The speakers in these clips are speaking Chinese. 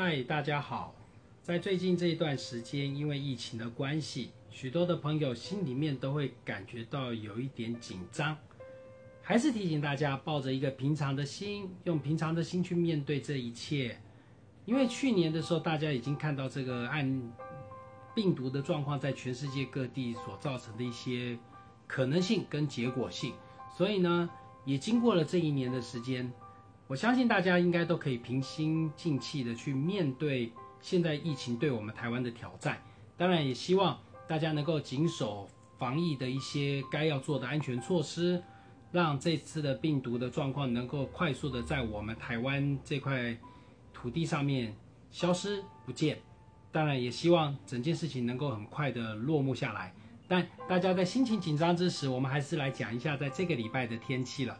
嗨，大家好。在最近这一段时间，因为疫情的关系，许多的朋友心里面都会感觉到有一点紧张。还是提醒大家，抱着一个平常的心，用平常的心去面对这一切。因为去年的时候，大家已经看到这个按病毒的状况在全世界各地所造成的一些可能性跟结果性，所以呢，也经过了这一年的时间。我相信大家应该都可以平心静气的去面对现在疫情对我们台湾的挑战。当然，也希望大家能够谨守防疫的一些该要做的安全措施，让这次的病毒的状况能够快速的在我们台湾这块土地上面消失不见。当然，也希望整件事情能够很快的落幕下来。但大家在心情紧张之时，我们还是来讲一下在这个礼拜的天气了。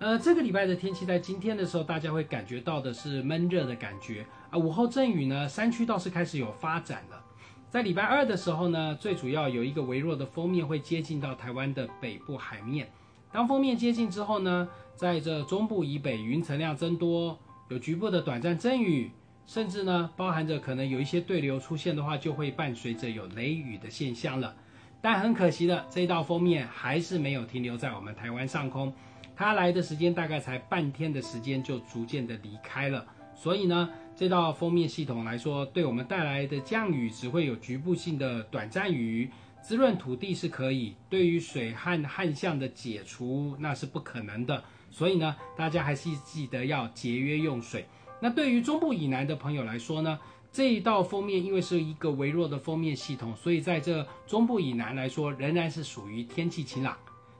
呃，这个礼拜的天气在今天的时候，大家会感觉到的是闷热的感觉啊。午后阵雨呢，山区倒是开始有发展了。在礼拜二的时候呢，最主要有一个微弱的锋面会接近到台湾的北部海面。当锋面接近之后呢，在这中部以北云层量增多，有局部的短暂阵雨，甚至呢包含着可能有一些对流出现的话，就会伴随着有雷雨的现象了。但很可惜的，这一道锋面还是没有停留在我们台湾上空。它来的时间大概才半天的时间，就逐渐的离开了。所以呢，这道封面系统来说，对我们带来的降雨只会有局部性的短暂雨，滋润土地是可以，对于水旱旱象的解除那是不可能的。所以呢，大家还是记得要节约用水。那对于中部以南的朋友来说呢，这一道封面因为是一个微弱的封面系统，所以在这中部以南来说，仍然是属于天气晴朗。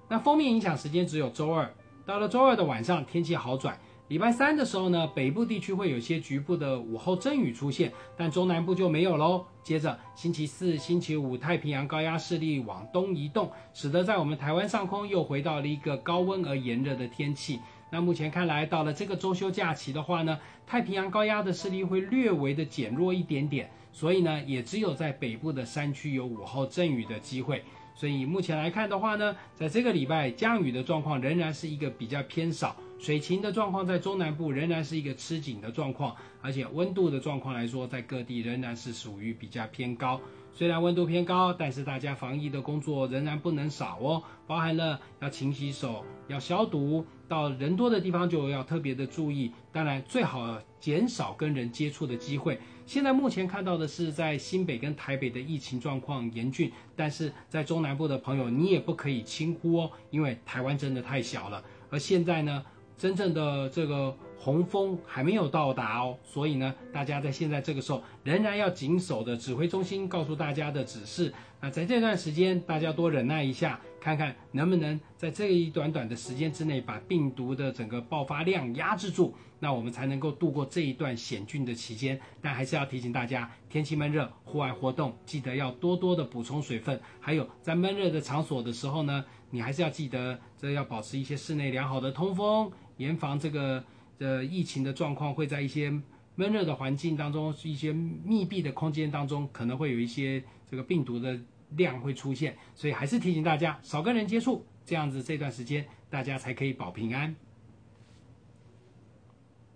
那封面影响时间只有周二。到了周二的晚上，天气好转。礼拜三的时候呢，北部地区会有些局部的午后阵雨出现，但中南部就没有喽。接着星期四、星期五，太平洋高压势力往东移动，使得在我们台湾上空又回到了一个高温而炎热的天气。那目前看来，到了这个周休假期的话呢，太平洋高压的势力会略微的减弱一点点，所以呢，也只有在北部的山区有午后阵雨的机会。所以目前来看的话呢，在这个礼拜降雨的状况仍然是一个比较偏少，水情的状况在中南部仍然是一个吃紧的状况，而且温度的状况来说，在各地仍然是属于比较偏高。虽然温度偏高，但是大家防疫的工作仍然不能少哦，包含了要勤洗手、要消毒，到人多的地方就要特别的注意。当然，最好减少跟人接触的机会。现在目前看到的是，在新北跟台北的疫情状况严峻，但是在中南部的朋友，你也不可以轻忽哦，因为台湾真的太小了。而现在呢，真正的这个洪峰还没有到达哦，所以呢，大家在现在这个时候仍然要谨守的指挥中心告诉大家的指示。那在这段时间，大家多忍耐一下，看看能不能在这一短短的时间之内把病毒的整个爆发量压制住。那我们才能够度过这一段险峻的期间，但还是要提醒大家，天气闷热，户外活动记得要多多的补充水分。还有在闷热的场所的时候呢，你还是要记得这要保持一些室内良好的通风，严防这个的疫情的状况会在一些闷热的环境当中，一些密闭的空间当中，可能会有一些这个病毒的量会出现。所以还是提醒大家少跟人接触，这样子这段时间大家才可以保平安。